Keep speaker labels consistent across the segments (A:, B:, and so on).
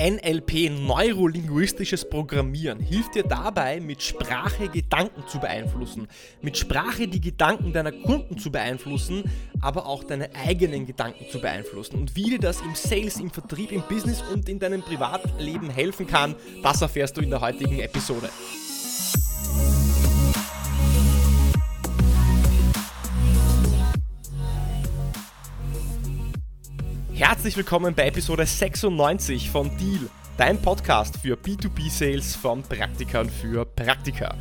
A: NLP, neurolinguistisches Programmieren, hilft dir dabei, mit Sprache Gedanken zu beeinflussen, mit Sprache die Gedanken deiner Kunden zu beeinflussen, aber auch deine eigenen Gedanken zu beeinflussen. Und wie dir das im Sales, im Vertrieb, im Business und in deinem Privatleben helfen kann, das erfährst du in der heutigen Episode. Herzlich willkommen bei Episode 96 von Deal, dein Podcast für B2B-Sales von Praktikern für Praktika.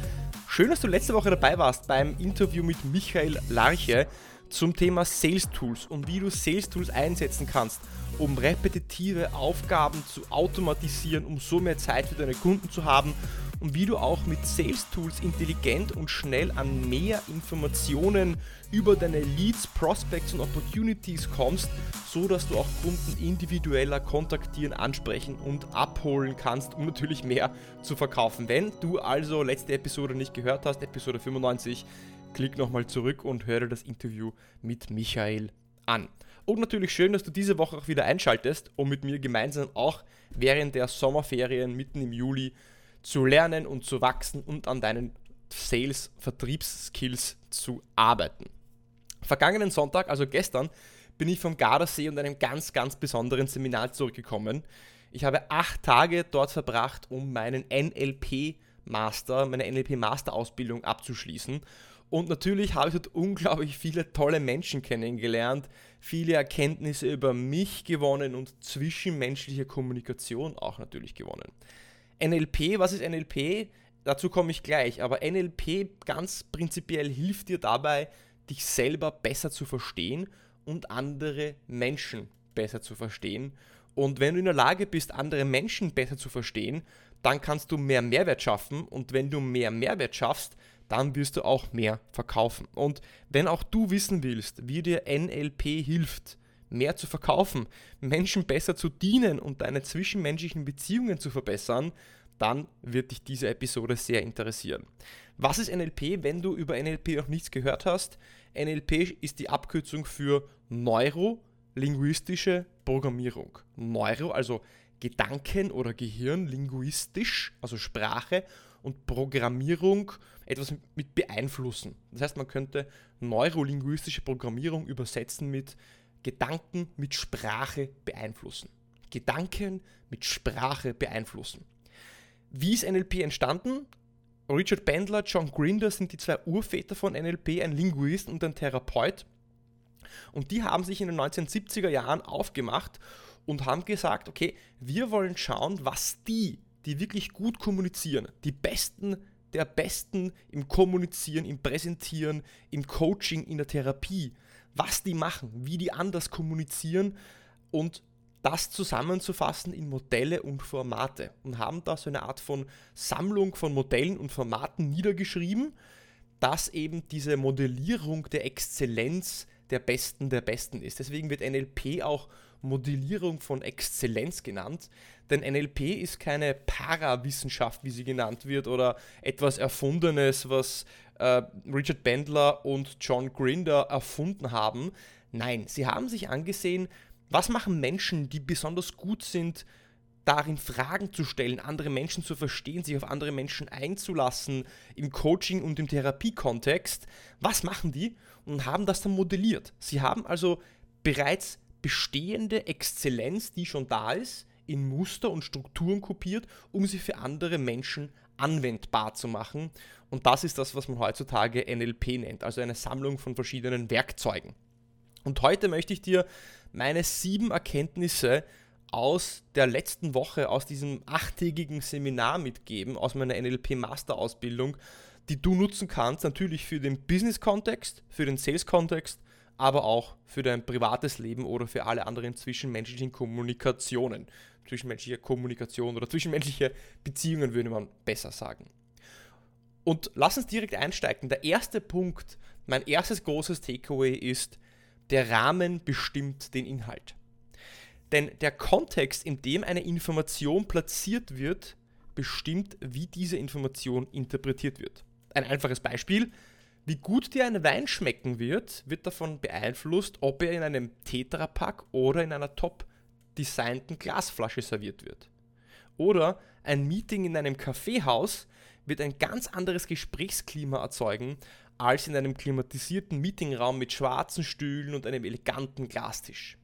A: Schön, dass du letzte Woche dabei warst beim Interview mit Michael Larche zum Thema Sales Tools und wie du Sales Tools einsetzen kannst, um repetitive Aufgaben zu automatisieren, um so mehr Zeit für deine Kunden zu haben und wie du auch mit Sales Tools intelligent und schnell an mehr Informationen über deine Leads, Prospects und Opportunities kommst, so dass du auch Kunden individueller kontaktieren, ansprechen und abholen kannst, um natürlich mehr zu verkaufen. Wenn du also letzte Episode nicht gehört hast, Episode 95, klick nochmal zurück und höre das Interview mit Michael an. Und natürlich schön, dass du diese Woche auch wieder einschaltest, um mit mir gemeinsam auch während der Sommerferien mitten im Juli zu lernen und zu wachsen und an deinen Sales-Vertriebsskills zu arbeiten. Vergangenen Sonntag, also gestern, bin ich vom Gardasee und einem ganz, ganz besonderen Seminar zurückgekommen. Ich habe acht Tage dort verbracht, um meinen NLP-Master, meine NLP-Master-Ausbildung abzuschließen. Und natürlich habe ich dort unglaublich viele tolle Menschen kennengelernt, viele Erkenntnisse über mich gewonnen und zwischenmenschliche Kommunikation auch natürlich gewonnen. NLP, was ist NLP? Dazu komme ich gleich, aber NLP ganz prinzipiell hilft dir dabei, dich selber besser zu verstehen und andere Menschen besser zu verstehen. Und wenn du in der Lage bist, andere Menschen besser zu verstehen, dann kannst du mehr Mehrwert schaffen und wenn du mehr Mehrwert schaffst, dann wirst du auch mehr verkaufen. Und wenn auch du wissen willst, wie dir NLP hilft, mehr zu verkaufen, Menschen besser zu dienen und deine zwischenmenschlichen Beziehungen zu verbessern, dann wird dich diese Episode sehr interessieren. Was ist NLP, wenn du über NLP noch nichts gehört hast? NLP ist die Abkürzung für Neurolinguistische Programmierung. Neuro, also Gedanken oder Gehirn, linguistisch, also Sprache und Programmierung etwas mit beeinflussen. Das heißt, man könnte neurolinguistische Programmierung übersetzen mit Gedanken mit Sprache beeinflussen. Gedanken mit Sprache beeinflussen. Wie ist NLP entstanden? Richard Bandler, John Grinder sind die zwei Urväter von NLP, ein Linguist und ein Therapeut. Und die haben sich in den 1970er Jahren aufgemacht und haben gesagt, okay, wir wollen schauen, was die, die wirklich gut kommunizieren, die Besten der Besten im Kommunizieren, im Präsentieren, im Coaching, in der Therapie, was die machen, wie die anders kommunizieren und das zusammenzufassen in Modelle und Formate und haben da so eine Art von Sammlung von Modellen und Formaten niedergeschrieben, dass eben diese Modellierung der Exzellenz der Besten der Besten ist. Deswegen wird NLP auch Modellierung von Exzellenz genannt, denn NLP ist keine Parawissenschaft, wie sie genannt wird, oder etwas Erfundenes, was äh, Richard Bandler und John Grinder erfunden haben. Nein, sie haben sich angesehen, was machen Menschen, die besonders gut sind, darin Fragen zu stellen, andere Menschen zu verstehen, sich auf andere Menschen einzulassen, im Coaching und im Therapiekontext. Was machen die? Und haben das dann modelliert. Sie haben also bereits bestehende Exzellenz, die schon da ist, in Muster und Strukturen kopiert, um sie für andere Menschen anwendbar zu machen. Und das ist das, was man heutzutage NLP nennt, also eine Sammlung von verschiedenen Werkzeugen. Und heute möchte ich dir meine sieben Erkenntnisse aus der letzten Woche, aus diesem achttägigen Seminar mitgeben, aus meiner NLP-Master-Ausbildung, die du nutzen kannst, natürlich für den Business-Kontext, für den Sales-Kontext, aber auch für dein privates Leben oder für alle anderen zwischenmenschlichen Kommunikationen. Zwischenmenschliche Kommunikation oder zwischenmenschliche Beziehungen würde man besser sagen. Und lass uns direkt einsteigen. Der erste Punkt, mein erstes großes Takeaway ist, der Rahmen bestimmt den Inhalt. Denn der Kontext, in dem eine Information platziert wird, bestimmt, wie diese Information interpretiert wird. Ein einfaches Beispiel. Wie gut dir ein Wein schmecken wird, wird davon beeinflusst, ob er in einem Tetrapack oder in einer top designten Glasflasche serviert wird. Oder ein Meeting in einem Kaffeehaus wird ein ganz anderes Gesprächsklima erzeugen als in einem klimatisierten Meetingraum mit schwarzen Stühlen und einem eleganten Glastisch.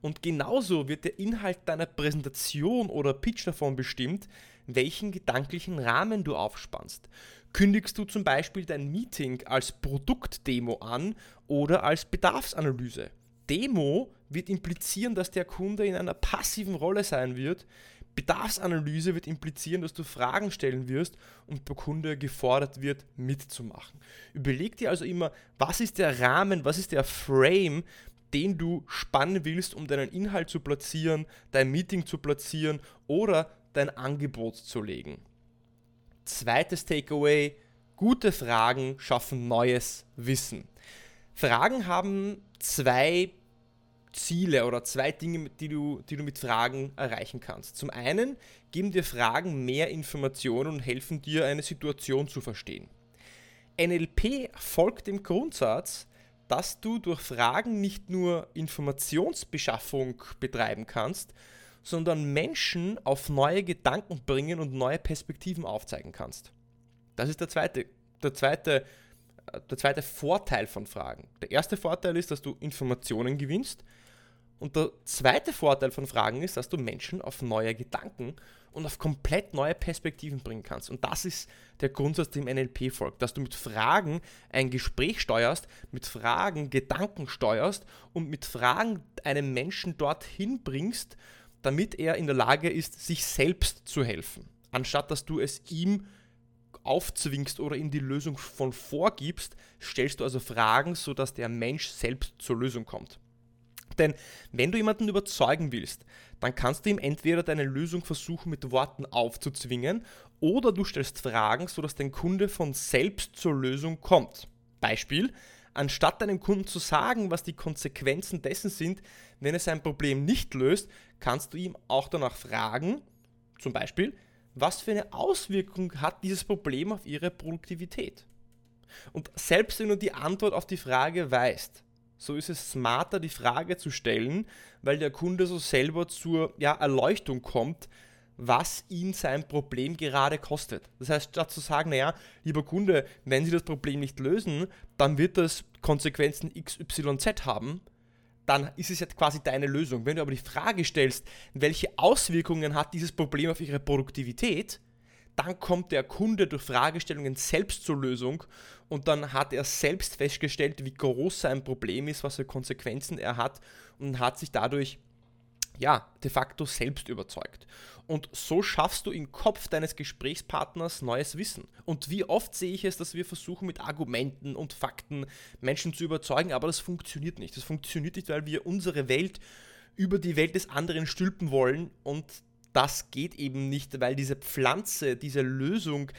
A: Und genauso wird der Inhalt deiner Präsentation oder Pitch davon bestimmt, welchen gedanklichen Rahmen du aufspannst. Kündigst du zum Beispiel dein Meeting als Produktdemo an oder als Bedarfsanalyse? Demo wird implizieren, dass der Kunde in einer passiven Rolle sein wird. Bedarfsanalyse wird implizieren, dass du Fragen stellen wirst und der Kunde gefordert wird, mitzumachen. Überleg dir also immer, was ist der Rahmen, was ist der Frame, den du spannen willst, um deinen Inhalt zu platzieren, dein Meeting zu platzieren oder dein Angebot zu legen. Zweites Takeaway, gute Fragen schaffen neues Wissen. Fragen haben zwei Ziele oder zwei Dinge, die du, die du mit Fragen erreichen kannst. Zum einen geben dir Fragen mehr Informationen und helfen dir, eine Situation zu verstehen. NLP folgt dem Grundsatz, dass du durch Fragen nicht nur Informationsbeschaffung betreiben kannst, sondern Menschen auf neue Gedanken bringen und neue Perspektiven aufzeigen kannst. Das ist der zweite, der zweite, äh, der zweite Vorteil von Fragen. Der erste Vorteil ist, dass du Informationen gewinnst. Und der zweite Vorteil von Fragen ist, dass du Menschen auf neue Gedanken und auf komplett neue Perspektiven bringen kannst. Und das ist der Grundsatz, dem NLP folgt, dass du mit Fragen ein Gespräch steuerst, mit Fragen Gedanken steuerst und mit Fragen einen Menschen dorthin bringst, damit er in der Lage ist, sich selbst zu helfen, anstatt dass du es ihm aufzwingst oder ihm die Lösung von vorgibst, stellst du also Fragen, sodass der Mensch selbst zur Lösung kommt. Denn wenn du jemanden überzeugen willst, dann kannst du ihm entweder deine Lösung versuchen mit Worten aufzuzwingen oder du stellst Fragen, sodass dein Kunde von selbst zur Lösung kommt. Beispiel, anstatt deinem Kunden zu sagen, was die Konsequenzen dessen sind, wenn er sein Problem nicht löst, kannst du ihm auch danach fragen, zum Beispiel, was für eine Auswirkung hat dieses Problem auf ihre Produktivität? Und selbst wenn du die Antwort auf die Frage weißt, so ist es smarter, die Frage zu stellen, weil der Kunde so selber zur ja, Erleuchtung kommt, was ihn sein Problem gerade kostet. Das heißt, statt zu sagen, naja, lieber Kunde, wenn Sie das Problem nicht lösen, dann wird das Konsequenzen XYZ haben, dann ist es jetzt quasi deine Lösung. Wenn du aber die Frage stellst, welche Auswirkungen hat dieses Problem auf Ihre Produktivität, dann kommt der Kunde durch Fragestellungen selbst zur Lösung und dann hat er selbst festgestellt, wie groß sein Problem ist, was für Konsequenzen er hat und hat sich dadurch ja, de facto selbst überzeugt. Und so schaffst du im Kopf deines Gesprächspartners neues Wissen. Und wie oft sehe ich es, dass wir versuchen, mit Argumenten und Fakten Menschen zu überzeugen, aber das funktioniert nicht. Das funktioniert nicht, weil wir unsere Welt über die Welt des anderen stülpen wollen und das geht eben nicht, weil diese Pflanze, diese Lösung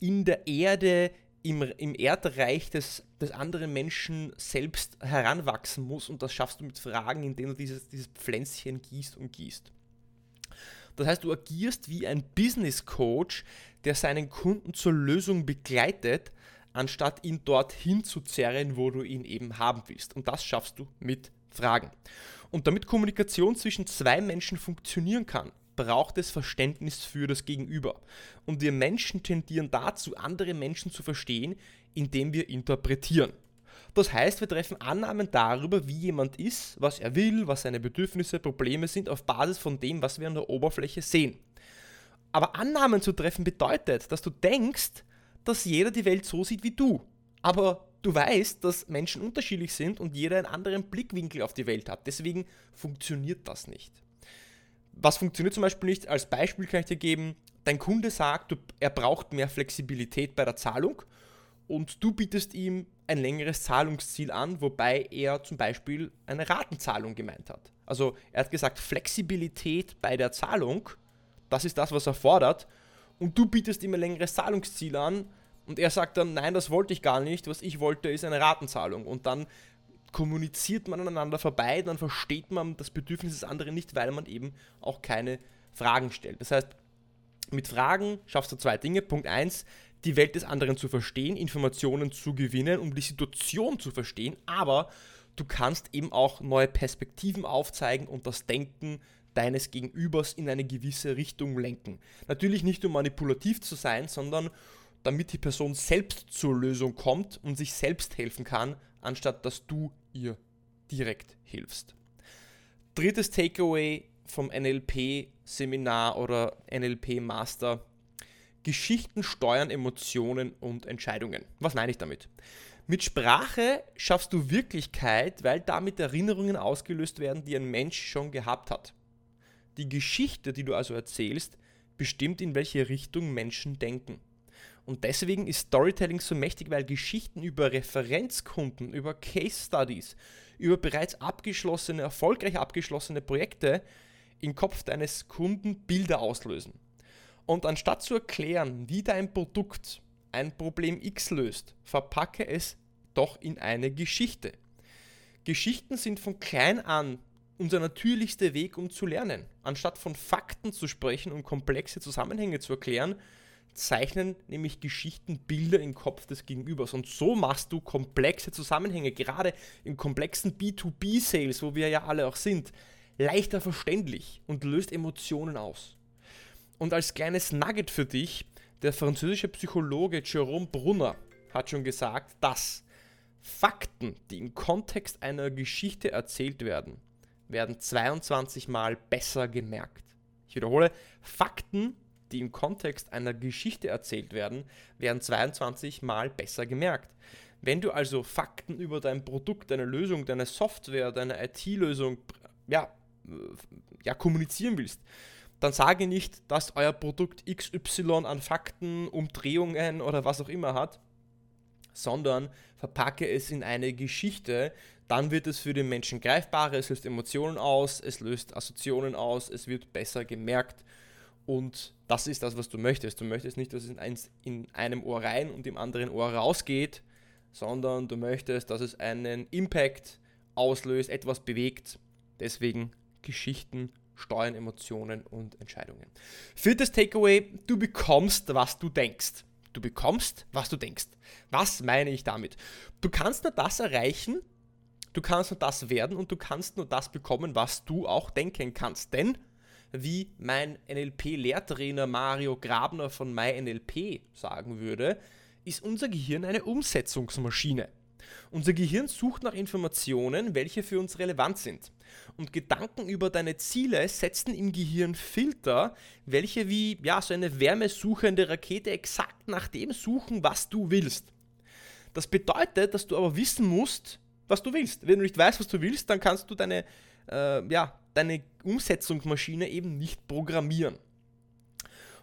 A: in der Erde, im, im Erdreich des, des anderen Menschen selbst heranwachsen muss und das schaffst du mit Fragen, indem du dieses, dieses Pflänzchen gießt und gießt. Das heißt, du agierst wie ein Business Coach, der seinen Kunden zur Lösung begleitet, anstatt ihn dorthin zu zerren, wo du ihn eben haben willst. Und das schaffst du mit Fragen. Und damit Kommunikation zwischen zwei Menschen funktionieren kann, braucht es Verständnis für das Gegenüber. Und wir Menschen tendieren dazu, andere Menschen zu verstehen, indem wir interpretieren. Das heißt, wir treffen Annahmen darüber, wie jemand ist, was er will, was seine Bedürfnisse, Probleme sind, auf Basis von dem, was wir an der Oberfläche sehen. Aber Annahmen zu treffen bedeutet, dass du denkst, dass jeder die Welt so sieht wie du. Aber du weißt, dass Menschen unterschiedlich sind und jeder einen anderen Blickwinkel auf die Welt hat. Deswegen funktioniert das nicht. Was funktioniert zum Beispiel nicht? Als Beispiel kann ich dir geben, dein Kunde sagt, er braucht mehr Flexibilität bei der Zahlung und du bietest ihm ein längeres Zahlungsziel an, wobei er zum Beispiel eine Ratenzahlung gemeint hat. Also er hat gesagt, Flexibilität bei der Zahlung, das ist das, was er fordert, und du bietest ihm ein längeres Zahlungsziel an und er sagt dann, nein, das wollte ich gar nicht, was ich wollte, ist eine Ratenzahlung. Und dann kommuniziert man aneinander vorbei, dann versteht man das Bedürfnis des anderen nicht, weil man eben auch keine Fragen stellt. Das heißt, mit Fragen schaffst du zwei Dinge. Punkt 1, die Welt des anderen zu verstehen, Informationen zu gewinnen, um die Situation zu verstehen, aber du kannst eben auch neue Perspektiven aufzeigen und das Denken deines Gegenübers in eine gewisse Richtung lenken. Natürlich nicht um manipulativ zu sein, sondern damit die Person selbst zur Lösung kommt und sich selbst helfen kann, anstatt dass du ihr direkt hilfst. Drittes Takeaway vom NLP-Seminar oder NLP-Master. Geschichten steuern Emotionen und Entscheidungen. Was meine ich damit? Mit Sprache schaffst du Wirklichkeit, weil damit Erinnerungen ausgelöst werden, die ein Mensch schon gehabt hat. Die Geschichte, die du also erzählst, bestimmt, in welche Richtung Menschen denken. Und deswegen ist Storytelling so mächtig, weil Geschichten über Referenzkunden, über Case Studies, über bereits abgeschlossene, erfolgreich abgeschlossene Projekte im Kopf deines Kunden Bilder auslösen. Und anstatt zu erklären, wie dein Produkt ein Problem X löst, verpacke es doch in eine Geschichte. Geschichten sind von klein an unser natürlichster Weg, um zu lernen. Anstatt von Fakten zu sprechen und komplexe Zusammenhänge zu erklären, zeichnen nämlich Geschichten Bilder im Kopf des Gegenübers. Und so machst du komplexe Zusammenhänge, gerade in komplexen B2B-Sales, wo wir ja alle auch sind, leichter verständlich und löst Emotionen aus. Und als kleines Nugget für dich, der französische Psychologe Jerome Brunner hat schon gesagt, dass Fakten, die im Kontext einer Geschichte erzählt werden, werden 22 Mal besser gemerkt. Ich wiederhole, Fakten, die im Kontext einer Geschichte erzählt werden, werden 22 Mal besser gemerkt. Wenn du also Fakten über dein Produkt, deine Lösung, deine Software, deine IT-Lösung ja, ja, kommunizieren willst, dann sage nicht, dass euer Produkt XY an Fakten, Umdrehungen oder was auch immer hat, sondern verpacke es in eine Geschichte, dann wird es für den Menschen greifbarer, es löst Emotionen aus, es löst Assoziationen aus, es wird besser gemerkt und das ist das, was du möchtest. Du möchtest nicht, dass es in einem Ohr rein und im anderen Ohr rausgeht, sondern du möchtest, dass es einen Impact auslöst, etwas bewegt. Deswegen Geschichten steuern Emotionen und Entscheidungen. Viertes Takeaway, du bekommst, was du denkst. Du bekommst, was du denkst. Was meine ich damit? Du kannst nur das erreichen, du kannst nur das werden und du kannst nur das bekommen, was du auch denken kannst. Denn, wie mein NLP-Lehrtrainer Mario Grabner von MyNLP sagen würde, ist unser Gehirn eine Umsetzungsmaschine. Unser Gehirn sucht nach Informationen, welche für uns relevant sind. Und Gedanken über deine Ziele setzen im Gehirn Filter, welche wie ja, so eine wärmesuchende Rakete exakt nach dem suchen, was du willst. Das bedeutet, dass du aber wissen musst, was du willst. Wenn du nicht weißt, was du willst, dann kannst du deine, äh, ja, deine Umsetzungsmaschine eben nicht programmieren.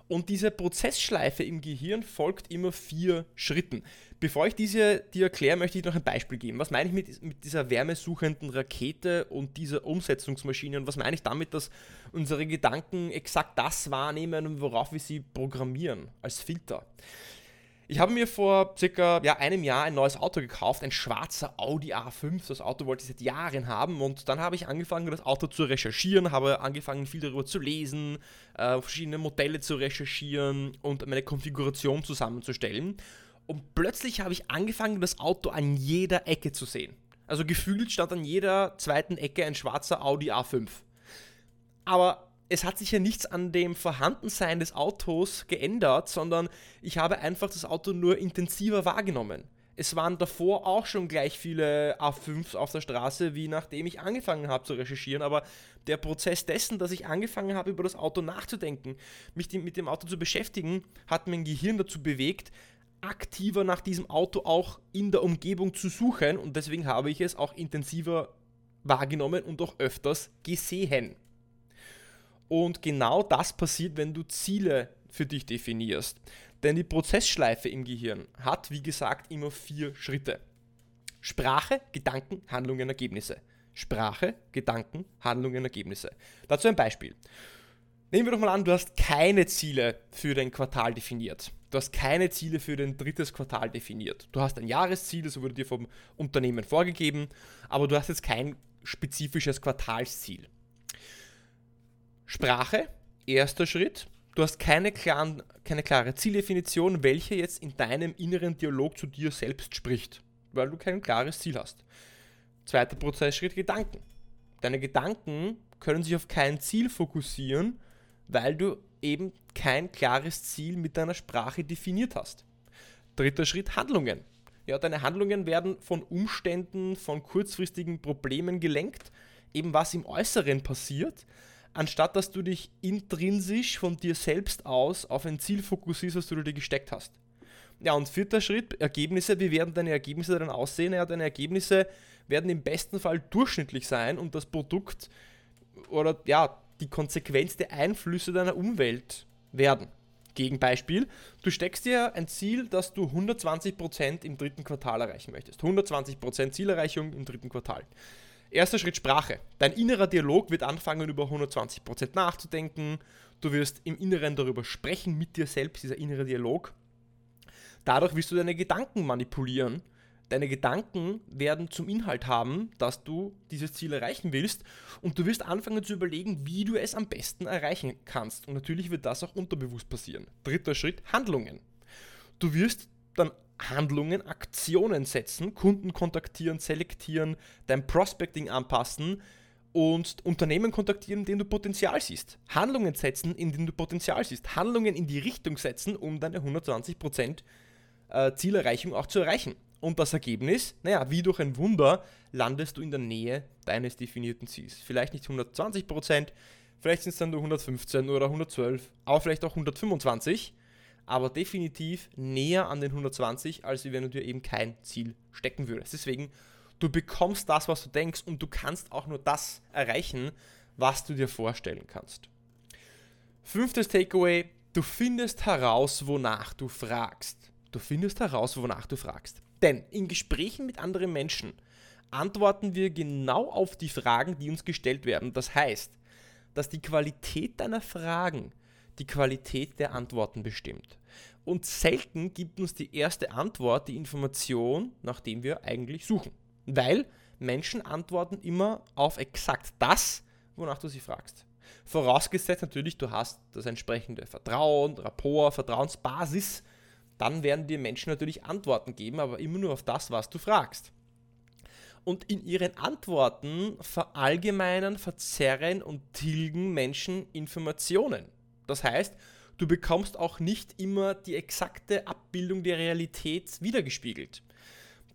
A: Und diese Prozessschleife im Gehirn folgt immer vier Schritten. Bevor ich diese dir erkläre, möchte ich noch ein Beispiel geben. Was meine ich mit, mit dieser wärmesuchenden Rakete und dieser Umsetzungsmaschine? Und was meine ich damit, dass unsere Gedanken exakt das wahrnehmen, worauf wir sie programmieren, als Filter? Ich habe mir vor circa ja, einem Jahr ein neues Auto gekauft, ein schwarzer Audi A5. Das Auto wollte ich seit Jahren haben und dann habe ich angefangen, das Auto zu recherchieren, habe angefangen, viel darüber zu lesen, äh, verschiedene Modelle zu recherchieren und meine Konfiguration zusammenzustellen. Und plötzlich habe ich angefangen, das Auto an jeder Ecke zu sehen. Also gefühlt stand an jeder zweiten Ecke ein schwarzer Audi A5. Aber es hat sich ja nichts an dem Vorhandensein des Autos geändert, sondern ich habe einfach das Auto nur intensiver wahrgenommen. Es waren davor auch schon gleich viele A5s auf der Straße, wie nachdem ich angefangen habe zu recherchieren, aber der Prozess dessen, dass ich angefangen habe, über das Auto nachzudenken, mich mit dem Auto zu beschäftigen, hat mein Gehirn dazu bewegt, aktiver nach diesem Auto auch in der Umgebung zu suchen und deswegen habe ich es auch intensiver wahrgenommen und auch öfters gesehen. Und genau das passiert, wenn du Ziele für dich definierst. Denn die Prozessschleife im Gehirn hat, wie gesagt, immer vier Schritte. Sprache, Gedanken, Handlungen, Ergebnisse. Sprache, Gedanken, Handlungen, Ergebnisse. Dazu ein Beispiel. Nehmen wir doch mal an, du hast keine Ziele für dein Quartal definiert. Du hast keine Ziele für dein drittes Quartal definiert. Du hast ein Jahresziel, das wurde dir vom Unternehmen vorgegeben, aber du hast jetzt kein spezifisches Quartalsziel. Sprache, erster Schritt. Du hast keine, klaren, keine klare Zieldefinition, welche jetzt in deinem inneren Dialog zu dir selbst spricht, weil du kein klares Ziel hast. Zweiter Prozessschritt, Gedanken. Deine Gedanken können sich auf kein Ziel fokussieren, weil du eben kein klares Ziel mit deiner Sprache definiert hast. Dritter Schritt, Handlungen. Ja, deine Handlungen werden von Umständen, von kurzfristigen Problemen gelenkt, eben was im Äußeren passiert, anstatt dass du dich intrinsisch von dir selbst aus auf ein Ziel fokussierst, was du dir gesteckt hast. Ja, und vierter Schritt, Ergebnisse. Wie werden deine Ergebnisse dann aussehen? Ja, deine Ergebnisse werden im besten Fall durchschnittlich sein und das Produkt oder ja, die Konsequenz der Einflüsse deiner Umwelt werden. Gegenbeispiel, du steckst dir ein Ziel, dass du 120% im dritten Quartal erreichen möchtest. 120% Zielerreichung im dritten Quartal. Erster Schritt Sprache. Dein innerer Dialog wird anfangen, über 120% nachzudenken. Du wirst im Inneren darüber sprechen mit dir selbst, dieser innere Dialog. Dadurch wirst du deine Gedanken manipulieren. Deine Gedanken werden zum Inhalt haben, dass du dieses Ziel erreichen willst und du wirst anfangen zu überlegen, wie du es am besten erreichen kannst. Und natürlich wird das auch unterbewusst passieren. Dritter Schritt, Handlungen. Du wirst dann Handlungen, Aktionen setzen, Kunden kontaktieren, selektieren, dein Prospecting anpassen und Unternehmen kontaktieren, in denen du Potenzial siehst. Handlungen setzen, in denen du Potenzial siehst. Handlungen in die Richtung setzen, um deine 120% äh, Zielerreichung auch zu erreichen. Und das Ergebnis, naja, wie durch ein Wunder, landest du in der Nähe deines definierten Ziels. Vielleicht nicht 120%, vielleicht sind es dann nur 115 oder 112, aber vielleicht auch 125, aber definitiv näher an den 120, als wenn du dir eben kein Ziel stecken würdest. Deswegen, du bekommst das, was du denkst und du kannst auch nur das erreichen, was du dir vorstellen kannst. Fünftes Takeaway, du findest heraus, wonach du fragst. Du findest heraus, wonach du fragst. Denn in Gesprächen mit anderen Menschen antworten wir genau auf die Fragen, die uns gestellt werden. Das heißt, dass die Qualität deiner Fragen die Qualität der Antworten bestimmt. Und selten gibt uns die erste Antwort die Information, nach dem wir eigentlich suchen. Weil Menschen antworten immer auf exakt das, wonach du sie fragst. Vorausgesetzt natürlich, du hast das entsprechende Vertrauen, Rapport, Vertrauensbasis dann werden dir Menschen natürlich Antworten geben, aber immer nur auf das, was du fragst. Und in ihren Antworten verallgemeinern, verzerren und tilgen Menschen Informationen. Das heißt, du bekommst auch nicht immer die exakte Abbildung der Realität wiedergespiegelt.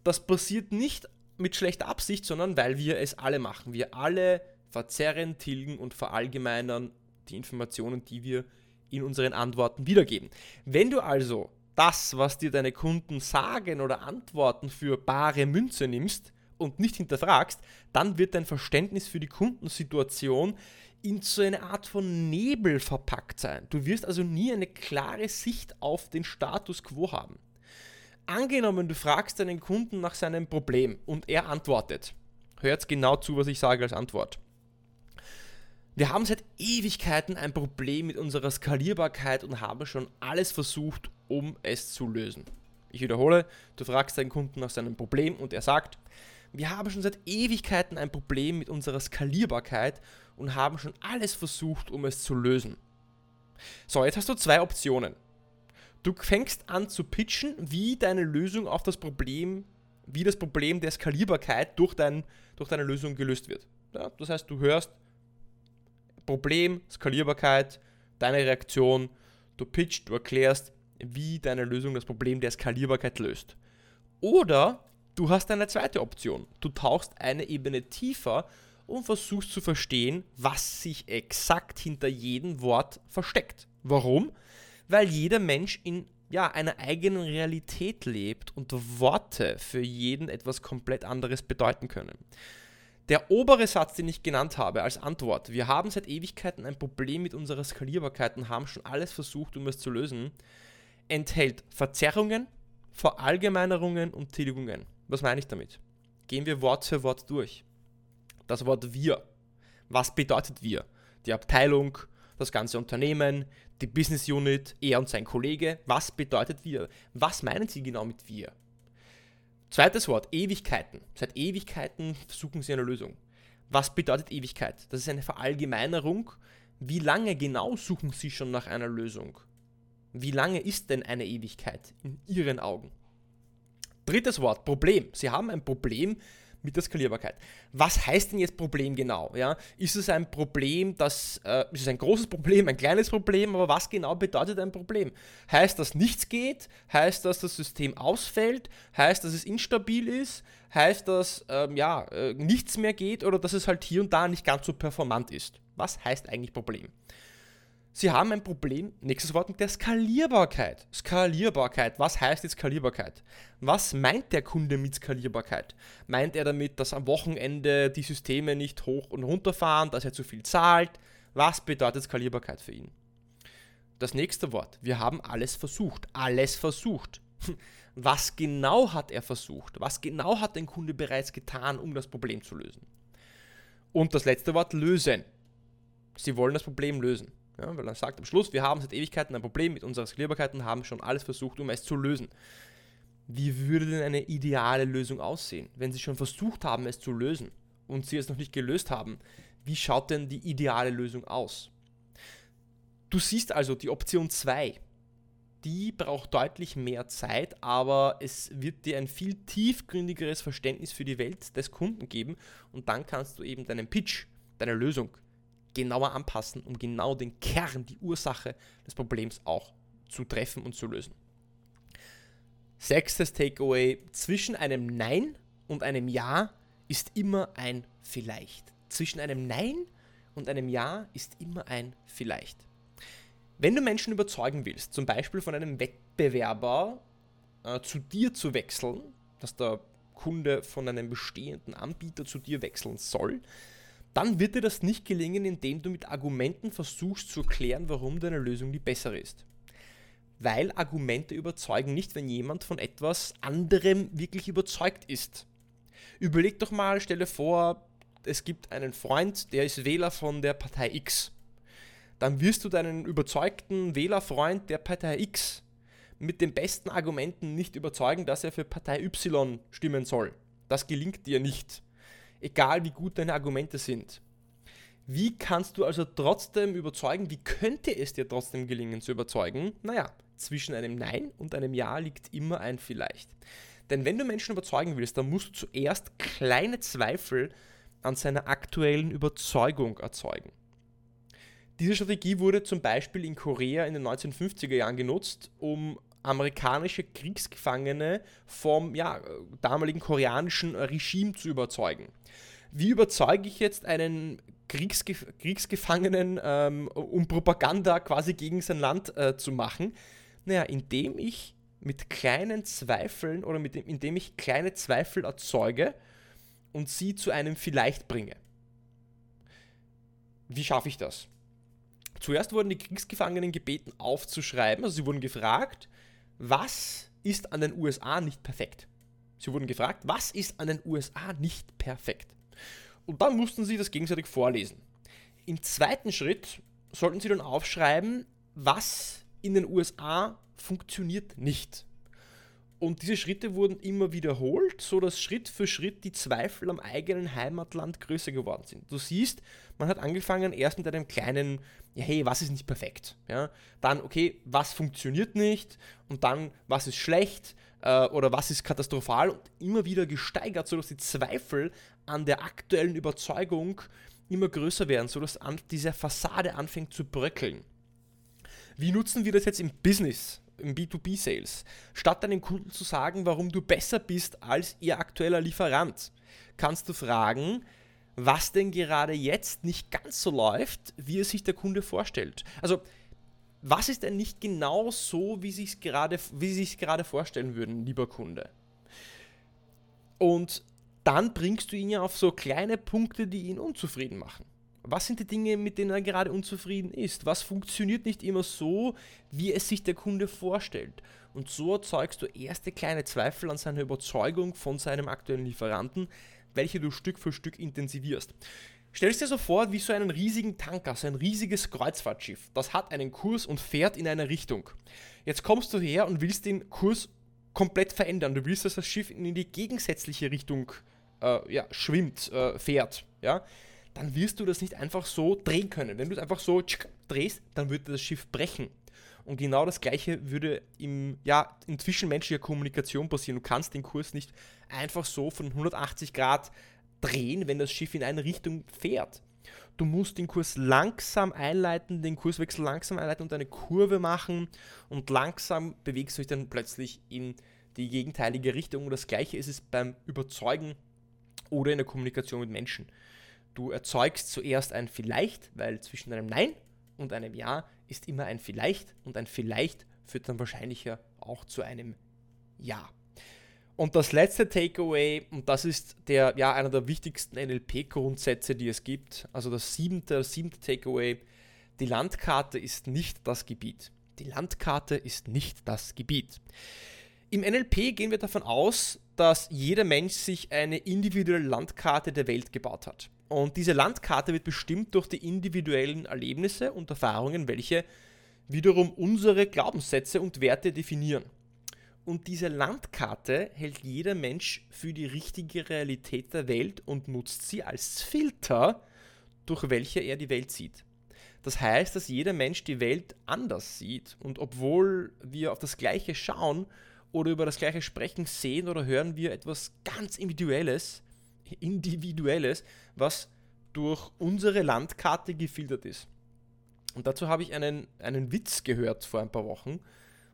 A: Das passiert nicht mit schlechter Absicht, sondern weil wir es alle machen. Wir alle verzerren, tilgen und verallgemeinern die Informationen, die wir in unseren Antworten wiedergeben. Wenn du also das, was dir deine Kunden sagen oder antworten, für bare Münze nimmst und nicht hinterfragst, dann wird dein Verständnis für die Kundensituation in so eine Art von Nebel verpackt sein. Du wirst also nie eine klare Sicht auf den Status quo haben. Angenommen, du fragst deinen Kunden nach seinem Problem und er antwortet. Hört genau zu, was ich sage als Antwort. Wir haben seit Ewigkeiten ein Problem mit unserer Skalierbarkeit und haben schon alles versucht, um es zu lösen. Ich wiederhole, du fragst deinen Kunden nach seinem Problem und er sagt, wir haben schon seit Ewigkeiten ein Problem mit unserer Skalierbarkeit und haben schon alles versucht, um es zu lösen. So, jetzt hast du zwei Optionen. Du fängst an zu pitchen, wie deine Lösung auf das Problem, wie das Problem der Skalierbarkeit durch, dein, durch deine Lösung gelöst wird. Ja, das heißt, du hörst, Problem, Skalierbarkeit, deine Reaktion, du pitcht, du erklärst, wie deine Lösung das Problem der Skalierbarkeit löst. Oder du hast eine zweite Option. Du tauchst eine Ebene tiefer und versuchst zu verstehen, was sich exakt hinter jedem Wort versteckt. Warum? Weil jeder Mensch in ja, einer eigenen Realität lebt und Worte für jeden etwas komplett anderes bedeuten können. Der obere Satz, den ich genannt habe als Antwort, wir haben seit Ewigkeiten ein Problem mit unserer Skalierbarkeit und haben schon alles versucht, um es zu lösen, enthält Verzerrungen, Verallgemeinerungen und Tilgungen. Was meine ich damit? Gehen wir Wort für Wort durch. Das Wort wir. Was bedeutet wir? Die Abteilung, das ganze Unternehmen, die Business Unit, er und sein Kollege. Was bedeutet wir? Was meinen Sie genau mit wir? Zweites Wort, Ewigkeiten. Seit Ewigkeiten suchen sie eine Lösung. Was bedeutet Ewigkeit? Das ist eine Verallgemeinerung. Wie lange genau suchen sie schon nach einer Lösung? Wie lange ist denn eine Ewigkeit in ihren Augen? Drittes Wort, Problem. Sie haben ein Problem mit der Skalierbarkeit. Was heißt denn jetzt Problem genau? Ja? Ist es ein Problem, das äh, ist es ein großes Problem, ein kleines Problem, aber was genau bedeutet ein Problem? Heißt das nichts geht? Heißt das, das System ausfällt? Heißt, dass es instabil ist? Heißt das, ähm, ja, äh, nichts mehr geht oder dass es halt hier und da nicht ganz so performant ist? Was heißt eigentlich Problem? Sie haben ein Problem, nächstes Wort, mit der Skalierbarkeit. Skalierbarkeit, was heißt jetzt Skalierbarkeit? Was meint der Kunde mit Skalierbarkeit? Meint er damit, dass am Wochenende die Systeme nicht hoch und runter fahren, dass er zu viel zahlt? Was bedeutet Skalierbarkeit für ihn? Das nächste Wort, wir haben alles versucht. Alles versucht. Was genau hat er versucht? Was genau hat ein Kunde bereits getan, um das Problem zu lösen? Und das letzte Wort, lösen. Sie wollen das Problem lösen. Ja, weil er sagt am Schluss, wir haben seit Ewigkeiten ein Problem mit unserer Skalierbarkeit und haben schon alles versucht, um es zu lösen. Wie würde denn eine ideale Lösung aussehen, wenn Sie schon versucht haben, es zu lösen und Sie es noch nicht gelöst haben? Wie schaut denn die ideale Lösung aus? Du siehst also die Option 2. Die braucht deutlich mehr Zeit, aber es wird dir ein viel tiefgründigeres Verständnis für die Welt des Kunden geben und dann kannst du eben deinen Pitch, deine Lösung genauer anpassen, um genau den Kern, die Ursache des Problems auch zu treffen und zu lösen. Sechstes Takeaway, zwischen einem Nein und einem Ja ist immer ein Vielleicht. Zwischen einem Nein und einem Ja ist immer ein Vielleicht. Wenn du Menschen überzeugen willst, zum Beispiel von einem Wettbewerber äh, zu dir zu wechseln, dass der Kunde von einem bestehenden Anbieter zu dir wechseln soll, dann wird dir das nicht gelingen, indem du mit Argumenten versuchst zu erklären, warum deine Lösung die bessere ist. Weil Argumente überzeugen nicht, wenn jemand von etwas anderem wirklich überzeugt ist. Überleg doch mal, stelle vor, es gibt einen Freund, der ist Wähler von der Partei X. Dann wirst du deinen überzeugten Wählerfreund der Partei X mit den besten Argumenten nicht überzeugen, dass er für Partei Y stimmen soll. Das gelingt dir nicht egal wie gut deine Argumente sind. Wie kannst du also trotzdem überzeugen, wie könnte es dir trotzdem gelingen zu überzeugen? Naja, zwischen einem Nein und einem Ja liegt immer ein Vielleicht. Denn wenn du Menschen überzeugen willst, dann musst du zuerst kleine Zweifel an seiner aktuellen Überzeugung erzeugen. Diese Strategie wurde zum Beispiel in Korea in den 1950er Jahren genutzt, um amerikanische Kriegsgefangene vom ja, damaligen koreanischen Regime zu überzeugen. Wie überzeuge ich jetzt einen Kriegsgef Kriegsgefangenen, ähm, um Propaganda quasi gegen sein Land äh, zu machen? Naja, indem ich mit kleinen Zweifeln oder mit dem, indem ich kleine Zweifel erzeuge und sie zu einem Vielleicht bringe. Wie schaffe ich das? Zuerst wurden die Kriegsgefangenen gebeten aufzuschreiben, also sie wurden gefragt, was ist an den USA nicht perfekt? Sie wurden gefragt, was ist an den USA nicht perfekt? Und dann mussten sie das gegenseitig vorlesen. Im zweiten Schritt sollten sie dann aufschreiben, was in den USA funktioniert nicht. Und diese Schritte wurden immer wiederholt, sodass Schritt für Schritt die Zweifel am eigenen Heimatland größer geworden sind. Du siehst, man hat angefangen erst mit einem kleinen, ja, hey, was ist nicht perfekt? Ja? Dann, okay, was funktioniert nicht? Und dann, was ist schlecht? Äh, oder was ist katastrophal? Und immer wieder gesteigert, sodass die Zweifel an der aktuellen Überzeugung immer größer werden, sodass an, diese Fassade anfängt zu bröckeln. Wie nutzen wir das jetzt im Business? Im B2B-Sales. Statt deinem Kunden zu sagen, warum du besser bist als ihr aktueller Lieferant, kannst du fragen, was denn gerade jetzt nicht ganz so läuft, wie es sich der Kunde vorstellt. Also, was ist denn nicht genau so, wie, sich's gerade, wie sie sich gerade vorstellen würden, lieber Kunde? Und dann bringst du ihn ja auf so kleine Punkte, die ihn unzufrieden machen. Was sind die Dinge, mit denen er gerade unzufrieden ist? Was funktioniert nicht immer so, wie es sich der Kunde vorstellt? Und so erzeugst du erste kleine Zweifel an seiner Überzeugung von seinem aktuellen Lieferanten, welche du Stück für Stück intensivierst. Stell dir so vor, wie so einen riesigen Tanker, so ein riesiges Kreuzfahrtschiff. Das hat einen Kurs und fährt in eine Richtung. Jetzt kommst du her und willst den Kurs komplett verändern. Du willst, dass das Schiff in die gegensätzliche Richtung äh, ja, schwimmt, äh, fährt. Ja? Dann wirst du das nicht einfach so drehen können. Wenn du es einfach so drehst, dann wird das Schiff brechen. Und genau das Gleiche würde im, ja, in zwischenmenschlicher Kommunikation passieren. Du kannst den Kurs nicht einfach so von 180 Grad drehen, wenn das Schiff in eine Richtung fährt. Du musst den Kurs langsam einleiten, den Kurswechsel langsam einleiten und eine Kurve machen und langsam bewegst du dich dann plötzlich in die gegenteilige Richtung. Und das gleiche ist es beim Überzeugen oder in der Kommunikation mit Menschen. Du erzeugst zuerst ein Vielleicht, weil zwischen einem Nein und einem Ja ist immer ein Vielleicht und ein Vielleicht führt dann wahrscheinlicher auch zu einem Ja. Und das letzte Takeaway, und das ist der, ja, einer der wichtigsten NLP-Grundsätze, die es gibt, also das siebte, das siebte Takeaway, die Landkarte ist nicht das Gebiet. Die Landkarte ist nicht das Gebiet. Im NLP gehen wir davon aus, dass jeder Mensch sich eine individuelle Landkarte der Welt gebaut hat. Und diese Landkarte wird bestimmt durch die individuellen Erlebnisse und Erfahrungen, welche wiederum unsere Glaubenssätze und Werte definieren. Und diese Landkarte hält jeder Mensch für die richtige Realität der Welt und nutzt sie als Filter, durch welche er die Welt sieht. Das heißt, dass jeder Mensch die Welt anders sieht und obwohl wir auf das Gleiche schauen oder über das Gleiche sprechen, sehen oder hören wir etwas ganz Individuelles, Individuelles, was durch unsere Landkarte gefiltert ist. Und dazu habe ich einen, einen Witz gehört vor ein paar Wochen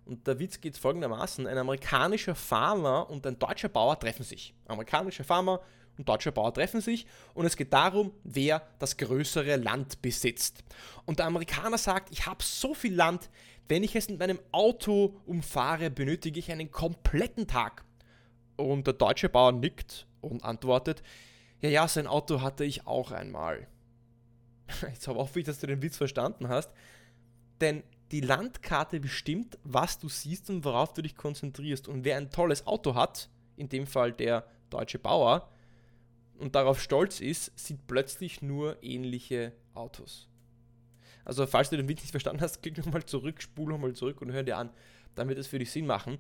A: und der Witz geht folgendermaßen: Ein amerikanischer Farmer und ein deutscher Bauer treffen sich. Amerikanischer Farmer und deutscher Bauer treffen sich und es geht darum, wer das größere Land besitzt. Und der Amerikaner sagt: Ich habe so viel Land, wenn ich es mit meinem Auto umfahre, benötige ich einen kompletten Tag. Und der deutsche Bauer nickt und antwortet: Ja, ja, sein Auto hatte ich auch einmal. Jetzt hoffe ich, dass du den Witz verstanden hast. Denn die Landkarte bestimmt, was du siehst und worauf du dich konzentrierst. Und wer ein tolles Auto hat, in dem Fall der deutsche Bauer, und darauf stolz ist, sieht plötzlich nur ähnliche Autos. Also falls du den Witz nicht verstanden hast, klick nochmal zurück, spule nochmal zurück und hör dir an. Dann wird es für dich Sinn machen.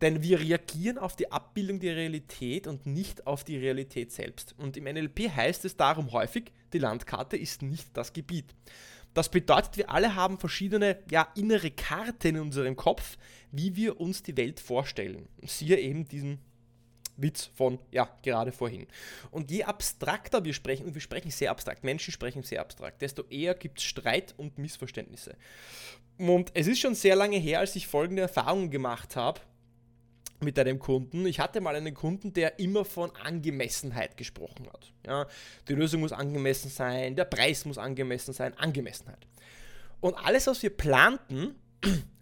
A: Denn wir reagieren auf die Abbildung der Realität und nicht auf die Realität selbst. Und im NLP heißt es darum häufig, die Landkarte ist nicht das Gebiet. Das bedeutet, wir alle haben verschiedene ja, innere Karten in unserem Kopf, wie wir uns die Welt vorstellen. Siehe eben diesen Witz von, ja, gerade vorhin. Und je abstrakter wir sprechen, und wir sprechen sehr abstrakt, Menschen sprechen sehr abstrakt, desto eher gibt es Streit und Missverständnisse. Und es ist schon sehr lange her, als ich folgende Erfahrungen gemacht habe mit einem Kunden. Ich hatte mal einen Kunden, der immer von Angemessenheit gesprochen hat. Ja, die Lösung muss angemessen sein, der Preis muss angemessen sein, Angemessenheit. Und alles, was wir planten,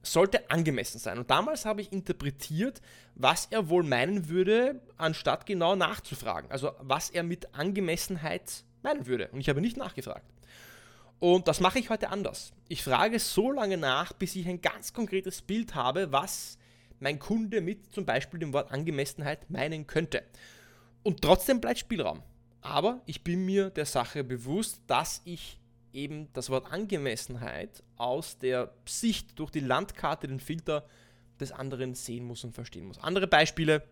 A: sollte angemessen sein. Und damals habe ich interpretiert, was er wohl meinen würde, anstatt genau nachzufragen. Also was er mit Angemessenheit meinen würde. Und ich habe nicht nachgefragt. Und das mache ich heute anders. Ich frage so lange nach, bis ich ein ganz konkretes Bild habe, was mein Kunde mit zum Beispiel dem Wort Angemessenheit meinen könnte. Und trotzdem bleibt Spielraum. Aber ich bin mir der Sache bewusst, dass ich eben das Wort Angemessenheit aus der Sicht durch die Landkarte, den Filter des anderen sehen muss und verstehen muss. Andere Beispiele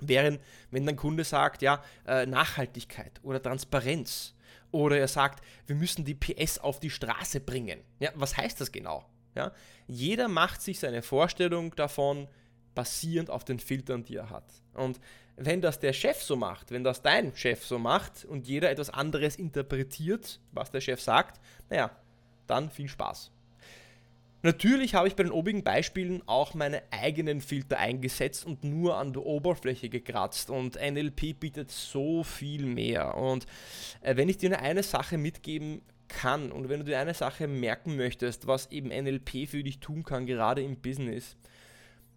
A: wären, wenn dein Kunde sagt, ja, äh, Nachhaltigkeit oder Transparenz. Oder er sagt, wir müssen die PS auf die Straße bringen. Ja, was heißt das genau? Ja? Jeder macht sich seine Vorstellung davon basierend auf den Filtern, die er hat. Und wenn das der Chef so macht, wenn das dein Chef so macht und jeder etwas anderes interpretiert, was der Chef sagt, naja, dann viel Spaß. Natürlich habe ich bei den obigen Beispielen auch meine eigenen Filter eingesetzt und nur an der Oberfläche gekratzt und NLP bietet so viel mehr. Und äh, wenn ich dir eine Sache mitgeben kann und wenn du dir eine Sache merken möchtest, was eben NLP für dich tun kann, gerade im Business,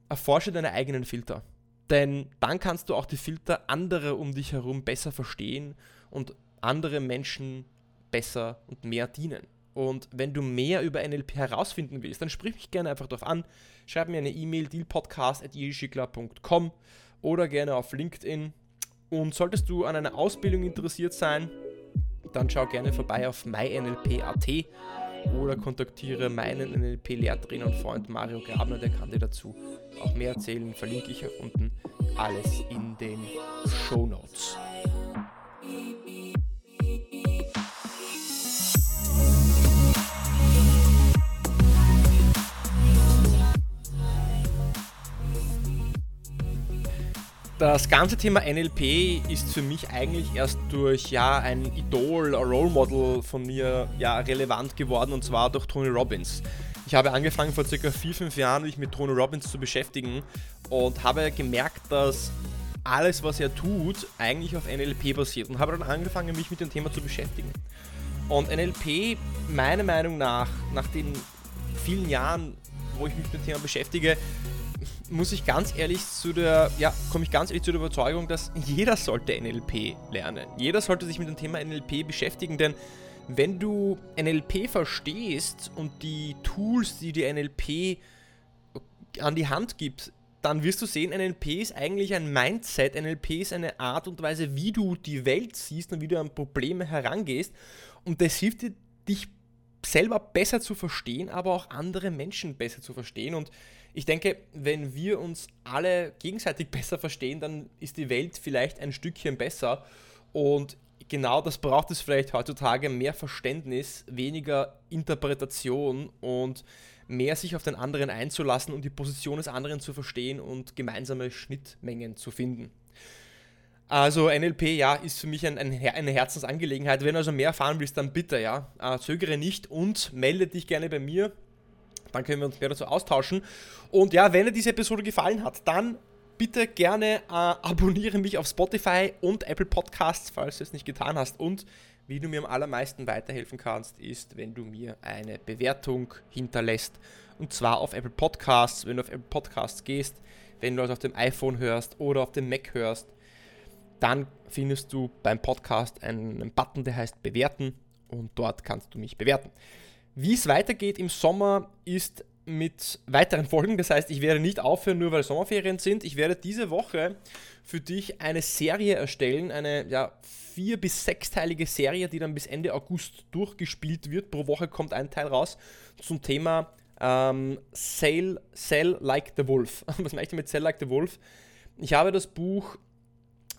A: erforsche deine eigenen Filter. Denn dann kannst du auch die Filter anderer um dich herum besser verstehen und andere Menschen besser und mehr dienen. Und wenn du mehr über NLP herausfinden willst, dann sprich mich gerne einfach darauf an. Schreib mir eine E-Mail, dealpodcast.com oder gerne auf LinkedIn. Und solltest du an einer Ausbildung interessiert sein, dann schau gerne vorbei auf mynlp.at oder kontaktiere meinen NLP-Lehrtrainer und Freund Mario Grabner, der kann dir dazu auch mehr erzählen. Verlinke ich auch unten alles in den Show Notes. Das ganze Thema NLP ist für mich eigentlich erst durch ja, ein Idol, ein Role Model von mir ja, relevant geworden und zwar durch Tony Robbins. Ich habe angefangen vor circa 4-5 Jahren mich mit Tony Robbins zu beschäftigen und habe gemerkt, dass alles, was er tut, eigentlich auf NLP basiert und habe dann angefangen, mich mit dem Thema zu beschäftigen. Und NLP, meiner Meinung nach, nach den vielen Jahren, wo ich mich mit dem Thema beschäftige, muss ich ganz ehrlich zu der, ja, komme ich ganz ehrlich zu der Überzeugung, dass jeder sollte NLP lernen. Jeder sollte sich mit dem Thema NLP beschäftigen, denn wenn du NLP verstehst und die Tools, die dir NLP an die Hand gibt, dann wirst du sehen, NLP ist eigentlich ein Mindset. NLP ist eine Art und Weise, wie du die Welt siehst und wie du an Probleme herangehst. Und das hilft dir, dich selber besser zu verstehen, aber auch andere Menschen besser zu verstehen. Und ich denke, wenn wir uns alle gegenseitig besser verstehen, dann ist die Welt vielleicht ein Stückchen besser. Und genau das braucht es vielleicht heutzutage mehr Verständnis, weniger Interpretation und mehr sich auf den anderen einzulassen und die Position des anderen zu verstehen und gemeinsame Schnittmengen zu finden. Also NLP, ja, ist für mich ein, ein, eine Herzensangelegenheit. Wenn du also mehr erfahren willst, dann bitte, ja, äh, zögere nicht und melde dich gerne bei mir. Dann können wir uns mehr dazu austauschen. Und ja, wenn dir diese Episode gefallen hat, dann bitte gerne äh, abonniere mich auf Spotify und Apple Podcasts, falls du es nicht getan hast. Und wie du mir am allermeisten weiterhelfen kannst, ist, wenn du mir eine Bewertung hinterlässt. Und zwar auf Apple Podcasts, wenn du auf Apple Podcasts gehst, wenn du es auf dem iPhone hörst oder auf dem Mac hörst, dann findest du beim Podcast einen Button, der heißt Bewerten und dort kannst du mich bewerten. Wie es weitergeht im Sommer ist mit weiteren Folgen. Das heißt, ich werde nicht aufhören, nur weil Sommerferien sind. Ich werde diese Woche für dich eine Serie erstellen, eine ja, vier- bis sechsteilige Serie, die dann bis Ende August durchgespielt wird. Pro Woche kommt ein Teil raus zum Thema ähm, Sell, Sell Like the Wolf. Was meine ich mit Sell Like the Wolf? Ich habe das Buch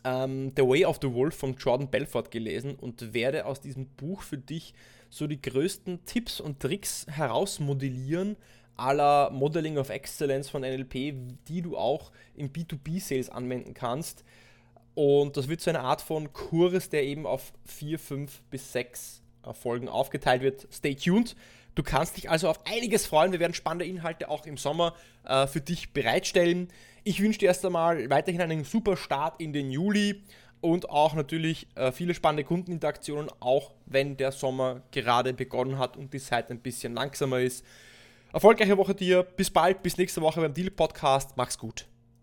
A: ähm, The Way of the Wolf von Jordan Belfort gelesen und werde aus diesem Buch für dich so die größten Tipps und Tricks herausmodellieren, aller Modeling of Excellence von NLP, die du auch im B2B-Sales anwenden kannst. Und das wird so eine Art von Kurs, der eben auf vier, fünf bis sechs äh, Folgen aufgeteilt wird. Stay tuned. Du kannst dich also auf einiges freuen. Wir werden spannende Inhalte auch im Sommer äh, für dich bereitstellen. Ich wünsche dir erst einmal weiterhin einen super Start in den Juli und auch natürlich äh, viele spannende Kundeninteraktionen, auch wenn der Sommer gerade begonnen hat und die Zeit ein bisschen langsamer ist. Erfolgreiche Woche dir. Bis bald, bis nächste Woche beim Deal Podcast. Mach's gut.